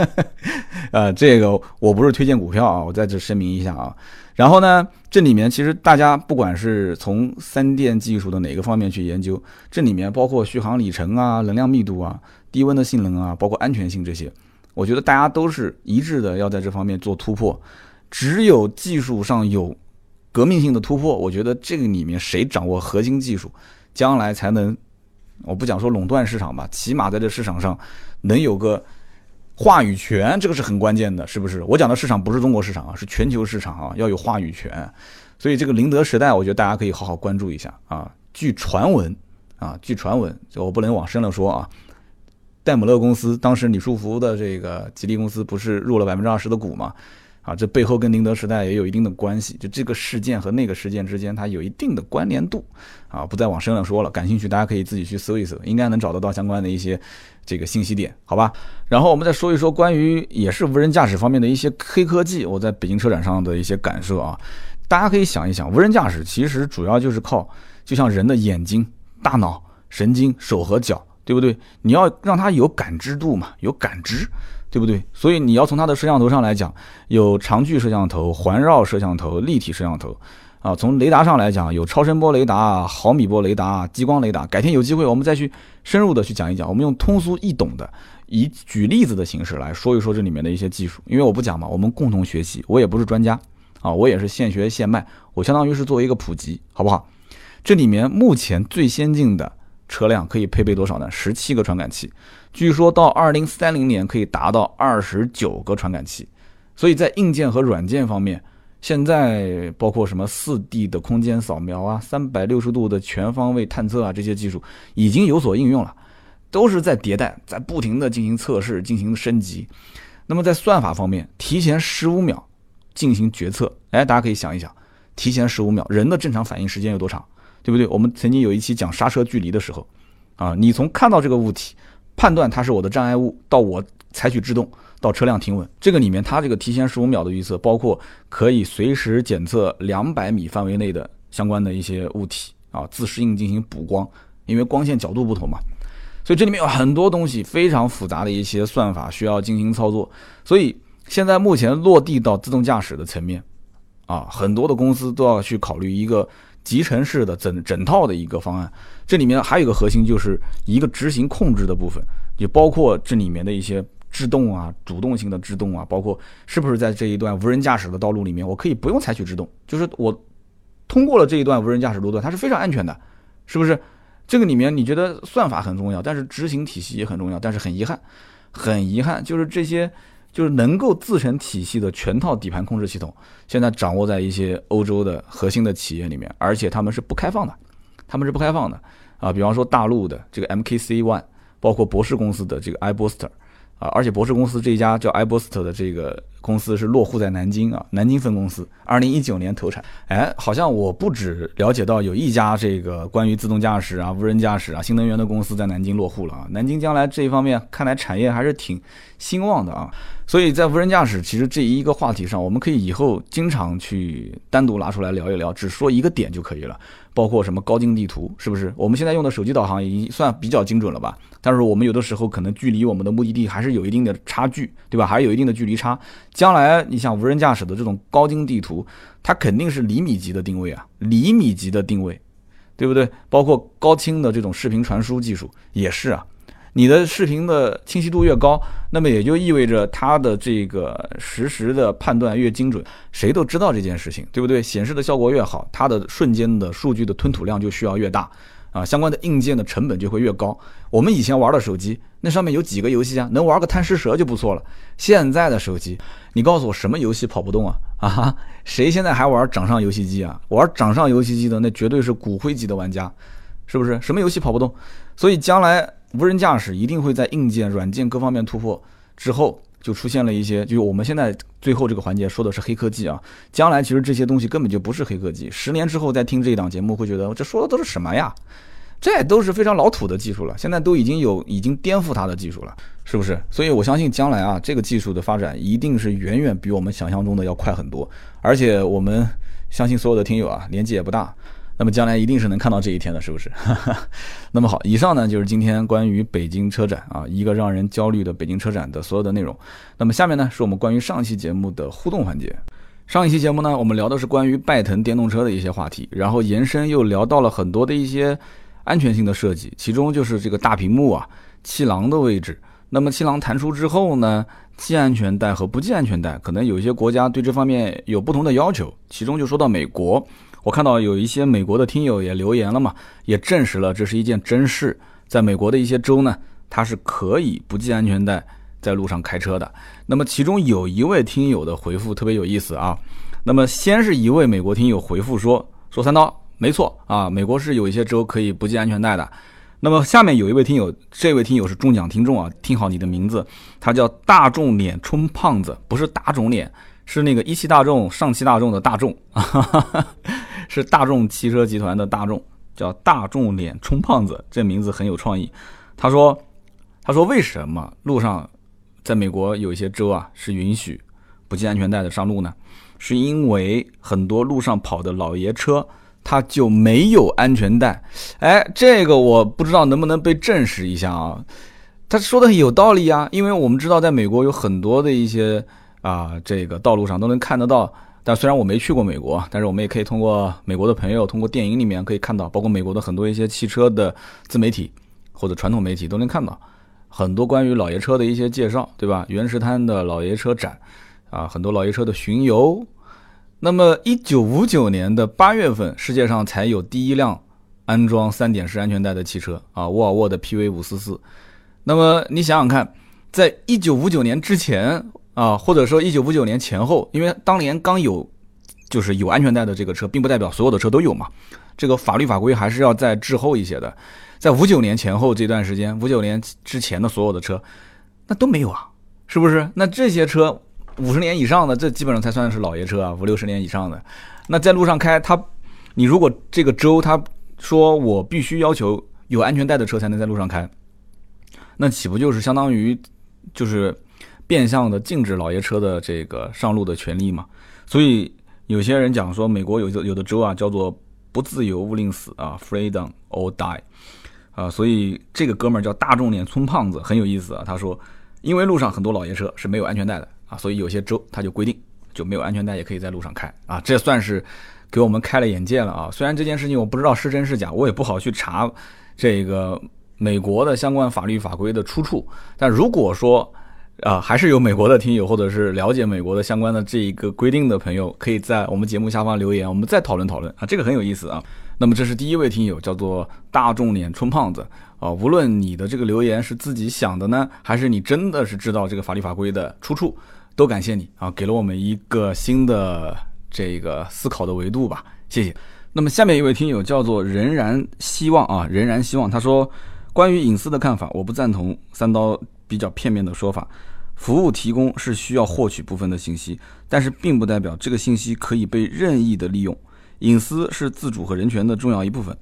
呃，这个我不是推荐股票啊，我在这声明一下啊。然后呢，这里面其实大家不管是从三电技术的哪个方面去研究，这里面包括续航里程啊、能量密度啊、低温的性能啊，包括安全性这些，我觉得大家都是一致的，要在这方面做突破。只有技术上有。革命性的突破，我觉得这个里面谁掌握核心技术，将来才能，我不讲说垄断市场吧，起码在这市场上能有个话语权，这个是很关键的，是不是？我讲的市场不是中国市场啊，是全球市场啊，要有话语权。所以这个宁德时代，我觉得大家可以好好关注一下啊。据传闻啊，据传闻，就我不能往深了说啊。戴姆勒公司当时李书福的这个吉利公司不是入了百分之二十的股吗？啊，这背后跟宁德时代也有一定的关系，就这个事件和那个事件之间，它有一定的关联度。啊，不再往深了说了，感兴趣大家可以自己去搜一搜，应该能找得到相关的一些这个信息点，好吧？然后我们再说一说关于也是无人驾驶方面的一些黑科技，我在北京车展上的一些感受啊，大家可以想一想，无人驾驶其实主要就是靠，就像人的眼睛、大脑、神经、手和脚，对不对？你要让它有感知度嘛，有感知。对不对？所以你要从它的摄像头上来讲，有长距摄像头、环绕摄像头、立体摄像头，啊，从雷达上来讲，有超声波雷达、毫米波雷达、激光雷达。改天有机会我们再去深入的去讲一讲，我们用通俗易懂的，以举例子的形式来说一说这里面的一些技术。因为我不讲嘛，我们共同学习。我也不是专家啊，我也是现学现卖，我相当于是作为一个普及，好不好？这里面目前最先进的车辆可以配备多少呢？十七个传感器。据说到二零三零年可以达到二十九个传感器，所以在硬件和软件方面，现在包括什么四 D 的空间扫描啊、三百六十度的全方位探测啊，这些技术已经有所应用了，都是在迭代，在不停的进行测试、进行升级。那么在算法方面，提前十五秒进行决策，哎，大家可以想一想，提前十五秒，人的正常反应时间有多长，对不对？我们曾经有一期讲刹车距离的时候，啊，你从看到这个物体。判断它是我的障碍物，到我采取制动，到车辆停稳，这个里面它这个提前十五秒的预测，包括可以随时检测两百米范围内的相关的一些物体啊，自适应进行补光，因为光线角度不同嘛，所以这里面有很多东西非常复杂的一些算法需要进行操作，所以现在目前落地到自动驾驶的层面啊，很多的公司都要去考虑一个。集成式的整整套的一个方案，这里面还有一个核心，就是一个执行控制的部分，也包括这里面的一些制动啊、主动性的制动啊，包括是不是在这一段无人驾驶的道路里面，我可以不用采取制动，就是我通过了这一段无人驾驶路段，它是非常安全的，是不是？这个里面你觉得算法很重要，但是执行体系也很重要，但是很遗憾，很遗憾，就是这些。就是能够自成体系的全套底盘控制系统，现在掌握在一些欧洲的核心的企业里面，而且他们是不开放的，他们是不开放的啊。比方说大陆的这个 MKC One，包括博世公司的这个 iBooster。啊，而且博士公司这一家叫 iBoost 的这个公司是落户在南京啊，南京分公司，二零一九年投产。哎，好像我不止了解到有一家这个关于自动驾驶啊、无人驾驶啊、新能源的公司在南京落户了啊。南京将来这一方面看来产业还是挺兴旺的啊。所以在无人驾驶其实这一个话题上，我们可以以后经常去单独拿出来聊一聊，只说一个点就可以了。包括什么高精地图，是不是？我们现在用的手机导航已经算比较精准了吧？但是我们有的时候可能距离我们的目的地还是有一定的差距，对吧？还是有一定的距离差。将来你像无人驾驶的这种高精地图，它肯定是厘米级的定位啊，厘米级的定位，对不对？包括高清的这种视频传输技术也是啊。你的视频的清晰度越高，那么也就意味着它的这个实时的判断越精准。谁都知道这件事情，对不对？显示的效果越好，它的瞬间的数据的吞吐量就需要越大，啊，相关的硬件的成本就会越高。我们以前玩的手机，那上面有几个游戏啊？能玩个贪吃蛇就不错了。现在的手机，你告诉我什么游戏跑不动啊？啊，谁现在还玩掌上游戏机啊？玩掌上游戏机的那绝对是骨灰级的玩家，是不是？什么游戏跑不动？所以将来。无人驾驶一定会在硬件、软件各方面突破之后，就出现了一些，就我们现在最后这个环节说的是黑科技啊。将来其实这些东西根本就不是黑科技，十年之后再听这一档节目，会觉得这说的都是什么呀？这都是非常老土的技术了，现在都已经有已经颠覆它的技术了，是不是？所以我相信将来啊，这个技术的发展一定是远远比我们想象中的要快很多，而且我们。相信所有的听友啊，年纪也不大，那么将来一定是能看到这一天的，是不是？那么好，以上呢就是今天关于北京车展啊，一个让人焦虑的北京车展的所有的内容。那么下面呢是我们关于上期节目的互动环节。上一期节目呢，我们聊的是关于拜腾电动车的一些话题，然后延伸又聊到了很多的一些安全性的设计，其中就是这个大屏幕啊，气囊的位置。那么气囊弹出之后呢？系安全带和不系安全带，可能有一些国家对这方面有不同的要求。其中就说到美国，我看到有一些美国的听友也留言了嘛，也证实了这是一件真事。在美国的一些州呢，它是可以不系安全带在路上开车的。那么其中有一位听友的回复特别有意思啊。那么先是一位美国听友回复说：“说三刀，没错啊，美国是有一些州可以不系安全带的。”那么下面有一位听友，这位听友是中奖听众啊，听好你的名字，他叫大众脸充胖子，不是大众脸，是那个一汽大众、上汽大众的大众啊，是大众汽车集团的大众，叫大众脸充胖子，这名字很有创意。他说，他说为什么路上，在美国有一些州啊是允许不系安全带的上路呢？是因为很多路上跑的老爷车。他就没有安全带，哎，这个我不知道能不能被证实一下啊？他说的有道理啊，因为我们知道在美国有很多的一些啊，这个道路上都能看得到。但虽然我没去过美国，但是我们也可以通过美国的朋友，通过电影里面可以看到，包括美国的很多一些汽车的自媒体或者传统媒体都能看到很多关于老爷车的一些介绍，对吧？原石滩的老爷车展啊，很多老爷车的巡游。那么，一九五九年的八月份，世界上才有第一辆安装三点式安全带的汽车啊，沃尔沃的 PV 五四四。那么你想想看，在一九五九年之前啊，或者说一九五九年前后，因为当年刚有就是有安全带的这个车，并不代表所有的车都有嘛。这个法律法规还是要再滞后一些的。在五九年前后这段时间，五九年之前的所有的车，那都没有啊，是不是？那这些车。五十年以上的，这基本上才算是老爷车啊。五六十年以上的，那在路上开，他，你如果这个州他说我必须要求有安全带的车才能在路上开，那岂不就是相当于就是变相的禁止老爷车的这个上路的权利嘛？所以有些人讲说，美国有有的州啊叫做不自由勿宁死啊，freedom or die 啊，所以这个哥们儿叫大众脸村胖子很有意思啊。他说，因为路上很多老爷车是没有安全带的。啊，所以有些州他就规定就没有安全带也可以在路上开啊，这算是给我们开了眼界了啊。虽然这件事情我不知道是真是假，我也不好去查这个美国的相关法律法规的出处。但如果说啊，还是有美国的听友或者是了解美国的相关的这一个规定的朋友，可以在我们节目下方留言，我们再讨论讨论啊，这个很有意思啊。那么这是第一位听友，叫做大众脸充胖子啊。无论你的这个留言是自己想的呢，还是你真的是知道这个法律法规的出处。都感谢你啊，给了我们一个新的这个思考的维度吧，谢谢。那么下面一位听友叫做仍然希望啊，仍然希望，他说关于隐私的看法，我不赞同三刀比较片面的说法。服务提供是需要获取部分的信息，但是并不代表这个信息可以被任意的利用。隐私是自主和人权的重要一部分，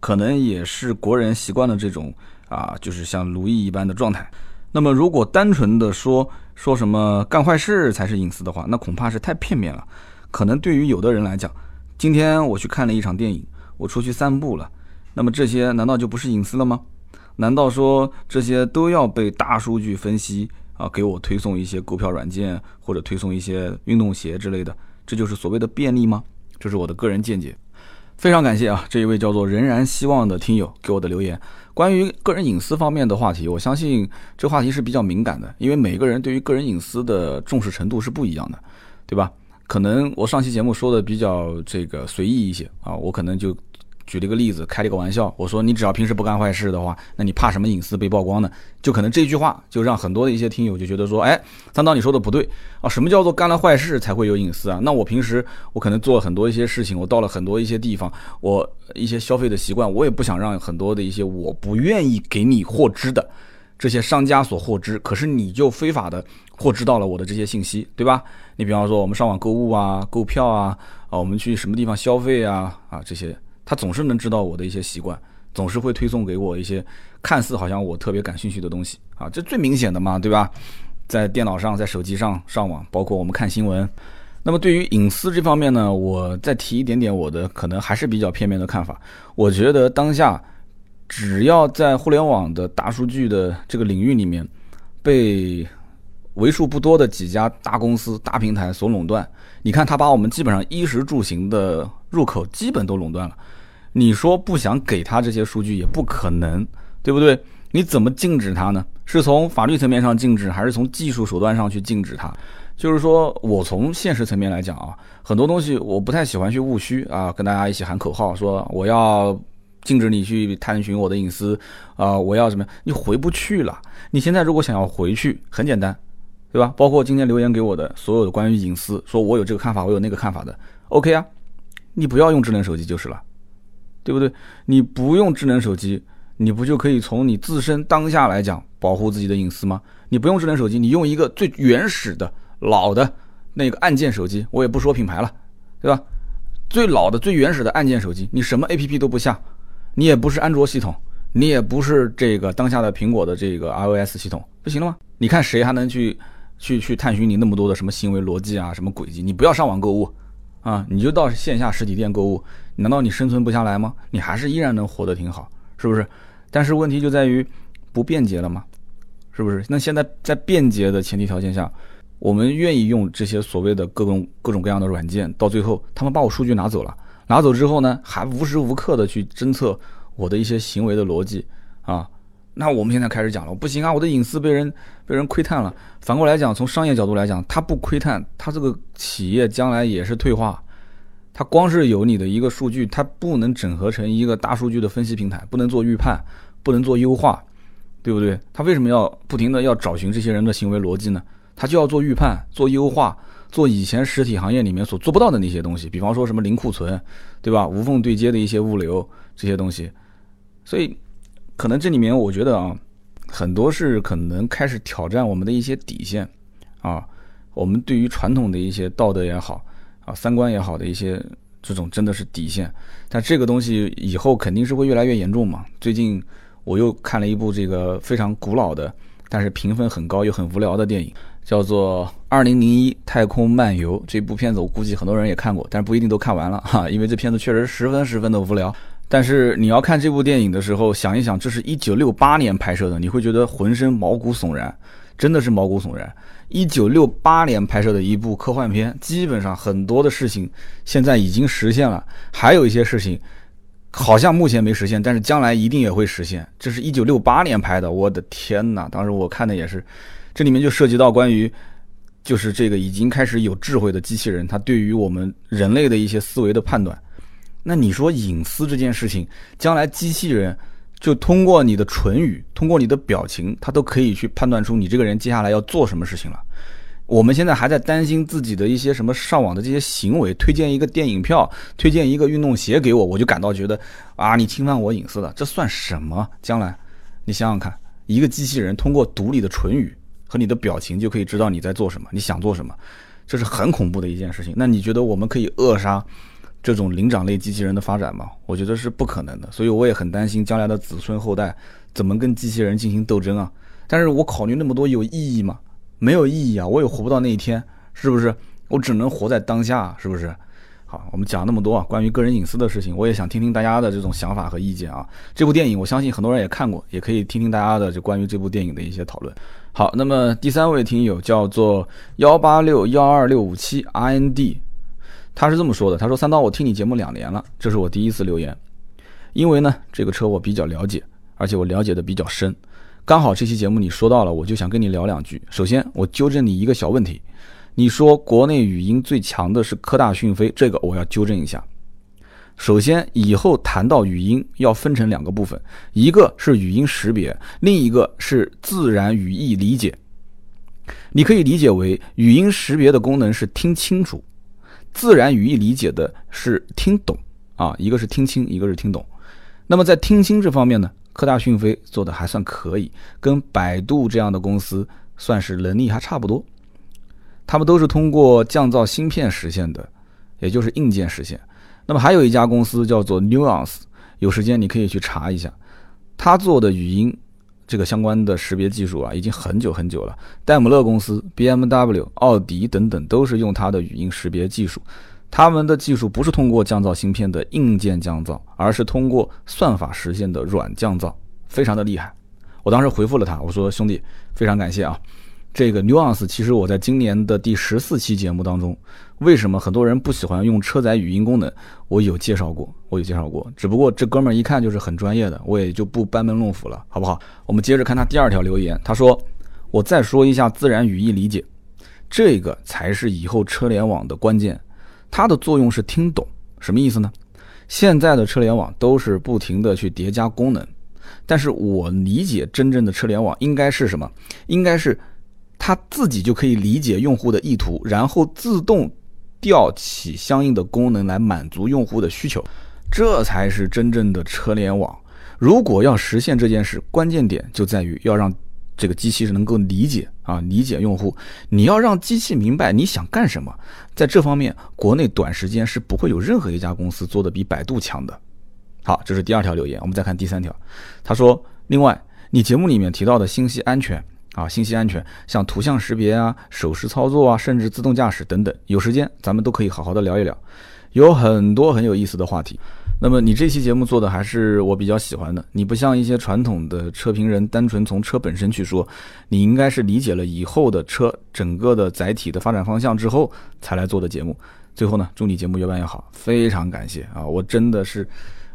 可能也是国人习惯了这种啊，就是像奴役一般的状态。那么如果单纯的说，说什么干坏事才是隐私的话，那恐怕是太片面了。可能对于有的人来讲，今天我去看了一场电影，我出去散步了，那么这些难道就不是隐私了吗？难道说这些都要被大数据分析啊，给我推送一些购票软件或者推送一些运动鞋之类的？这就是所谓的便利吗？这是我的个人见解。非常感谢啊，这一位叫做仍然希望的听友给我的留言。关于个人隐私方面的话题，我相信这话题是比较敏感的，因为每个人对于个人隐私的重视程度是不一样的，对吧？可能我上期节目说的比较这个随意一些啊，我可能就。举了一个例子，开了一个玩笑，我说你只要平时不干坏事的话，那你怕什么隐私被曝光呢？就可能这句话就让很多的一些听友就觉得说，哎，三刀你说的不对啊，什么叫做干了坏事才会有隐私啊？那我平时我可能做了很多一些事情，我到了很多一些地方，我一些消费的习惯，我也不想让很多的一些我不愿意给你获知的这些商家所获知，可是你就非法的获知到了我的这些信息，对吧？你比方说我们上网购物啊、购票啊啊，我们去什么地方消费啊啊这些。他总是能知道我的一些习惯，总是会推送给我一些看似好像我特别感兴趣的东西啊，这最明显的嘛，对吧？在电脑上，在手机上上网，包括我们看新闻。那么对于隐私这方面呢，我再提一点点我的可能还是比较片面的看法。我觉得当下只要在互联网的大数据的这个领域里面被为数不多的几家大公司、大平台所垄断，你看他把我们基本上衣食住行的入口基本都垄断了。你说不想给他这些数据也不可能，对不对？你怎么禁止他呢？是从法律层面上禁止，还是从技术手段上去禁止他？就是说我从现实层面来讲啊，很多东西我不太喜欢去务虚啊，跟大家一起喊口号说我要禁止你去探寻我的隐私啊，我要什么？你回不去了。你现在如果想要回去，很简单，对吧？包括今天留言给我的所有的关于隐私，说我有这个看法，我有那个看法的，OK 啊，你不要用智能手机就是了，对不对？你不用智能手机，你不就可以从你自身当下来讲保护自己的隐私吗？你不用智能手机，你用一个最原始的。老的那个按键手机，我也不说品牌了，对吧？最老的、最原始的按键手机，你什么 APP 都不下，你也不是安卓系统，你也不是这个当下的苹果的这个 iOS 系统，不行了吗？你看谁还能去去去探寻你那么多的什么行为逻辑啊、什么轨迹？你不要上网购物啊，你就到线下实体店购物，难道你生存不下来吗？你还是依然能活得挺好，是不是？但是问题就在于不便捷了吗？是不是？那现在在便捷的前提条件下。我们愿意用这些所谓的各种各种各样的软件，到最后他们把我数据拿走了，拿走之后呢，还无时无刻的去侦测我的一些行为的逻辑啊。那我们现在开始讲了，不行啊，我的隐私被人被人窥探了。反过来讲，从商业角度来讲，他不窥探，他这个企业将来也是退化。他光是有你的一个数据，他不能整合成一个大数据的分析平台，不能做预判，不能做优化，对不对？他为什么要不停的要找寻这些人的行为逻辑呢？他就要做预判、做优化、做以前实体行业里面所做不到的那些东西，比方说什么零库存，对吧？无缝对接的一些物流这些东西，所以可能这里面我觉得啊，很多是可能开始挑战我们的一些底线啊，我们对于传统的一些道德也好啊、三观也好的一些这种真的是底线，但这个东西以后肯定是会越来越严重嘛。最近我又看了一部这个非常古老的，但是评分很高又很无聊的电影。叫做《二零零一太空漫游》这部片子，我估计很多人也看过，但是不一定都看完了哈，因为这片子确实十分十分的无聊。但是你要看这部电影的时候，想一想，这是一九六八年拍摄的，你会觉得浑身毛骨悚然，真的是毛骨悚然。一九六八年拍摄的一部科幻片，基本上很多的事情现在已经实现了，还有一些事情好像目前没实现，但是将来一定也会实现。这是一九六八年拍的，我的天哪！当时我看的也是。这里面就涉及到关于，就是这个已经开始有智慧的机器人，它对于我们人类的一些思维的判断。那你说隐私这件事情，将来机器人就通过你的唇语，通过你的表情，它都可以去判断出你这个人接下来要做什么事情了。我们现在还在担心自己的一些什么上网的这些行为，推荐一个电影票，推荐一个运动鞋给我，我就感到觉得啊，你侵犯我隐私了，这算什么？将来你想想看，一个机器人通过读你的唇语。和你的表情就可以知道你在做什么，你想做什么，这是很恐怖的一件事情。那你觉得我们可以扼杀这种灵长类机器人的发展吗？我觉得是不可能的。所以我也很担心将来的子孙后代怎么跟机器人进行斗争啊。但是我考虑那么多有意义吗？没有意义啊，我也活不到那一天，是不是？我只能活在当下，是不是？好，我们讲那么多啊，关于个人隐私的事情，我也想听听大家的这种想法和意见啊。这部电影我相信很多人也看过，也可以听听大家的就关于这部电影的一些讨论。好，那么第三位听友叫做幺八六幺二六五七 R N D，他是这么说的，他说三刀，我听你节目两年了，这是我第一次留言，因为呢这个车我比较了解，而且我了解的比较深，刚好这期节目你说到了，我就想跟你聊两句。首先我纠正你一个小问题。你说国内语音最强的是科大讯飞，这个我要纠正一下。首先，以后谈到语音要分成两个部分，一个是语音识别，另一个是自然语义理解。你可以理解为语音识别的功能是听清楚，自然语义理解的是听懂啊，一个是听清，一个是听懂。那么在听清这方面呢，科大讯飞做的还算可以，跟百度这样的公司算是能力还差不多。他们都是通过降噪芯片实现的，也就是硬件实现。那么还有一家公司叫做 Nuance，有时间你可以去查一下，他做的语音这个相关的识别技术啊，已经很久很久了。戴姆勒公司、BMW、奥迪等等都是用它的语音识别技术。他们的技术不是通过降噪芯片的硬件降噪，而是通过算法实现的软降噪，非常的厉害。我当时回复了他，我说兄弟，非常感谢啊。这个 Nuance 其实我在今年的第十四期节目当中，为什么很多人不喜欢用车载语音功能，我有介绍过，我有介绍过。只不过这哥们儿一看就是很专业的，我也就不班门弄斧了，好不好？我们接着看他第二条留言，他说：“我再说一下自然语义理解，这个才是以后车联网的关键。”它的作用是听懂，什么意思呢？现在的车联网都是不停的去叠加功能，但是我理解真正的车联网应该是什么？应该是它自己就可以理解用户的意图，然后自动调起相应的功能来满足用户的需求，这才是真正的车联网。如果要实现这件事，关键点就在于要让。这个机器是能够理解啊，理解用户。你要让机器明白你想干什么，在这方面，国内短时间是不会有任何一家公司做的比百度强的。好，这是第二条留言。我们再看第三条，他说：“另外，你节目里面提到的信息安全啊，信息安全，像图像识别啊、手势操作啊，甚至自动驾驶等等，有时间咱们都可以好好的聊一聊，有很多很有意思的话题。”那么你这期节目做的还是我比较喜欢的，你不像一些传统的车评人，单纯从车本身去说，你应该是理解了以后的车整个的载体的发展方向之后才来做的节目。最后呢，祝你节目越办越好，非常感谢啊！我真的是，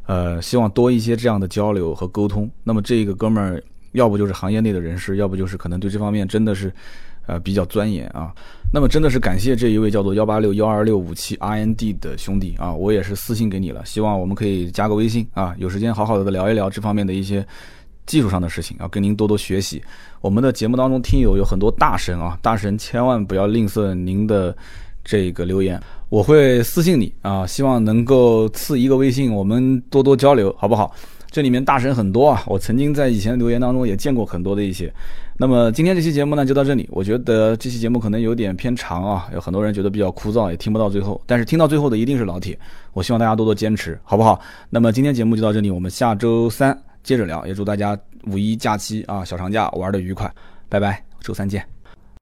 呃，希望多一些这样的交流和沟通。那么这个哥们儿，要不就是行业内的人士，要不就是可能对这方面真的是。呃，比较钻研啊，那么真的是感谢这一位叫做幺八六幺二六五七 R N D 的兄弟啊，我也是私信给你了，希望我们可以加个微信啊，有时间好好的聊一聊这方面的一些技术上的事情啊，跟您多多学习。我们的节目当中听友有很多大神啊，大神千万不要吝啬您的这个留言，我会私信你啊，希望能够赐一个微信，我们多多交流，好不好？这里面大神很多啊，我曾经在以前的留言当中也见过很多的一些。那么今天这期节目呢就到这里，我觉得这期节目可能有点偏长啊，有很多人觉得比较枯燥，也听不到最后。但是听到最后的一定是老铁，我希望大家多多坚持，好不好？那么今天节目就到这里，我们下周三接着聊，也祝大家五一假期啊小长假玩的愉快，拜拜，周三见。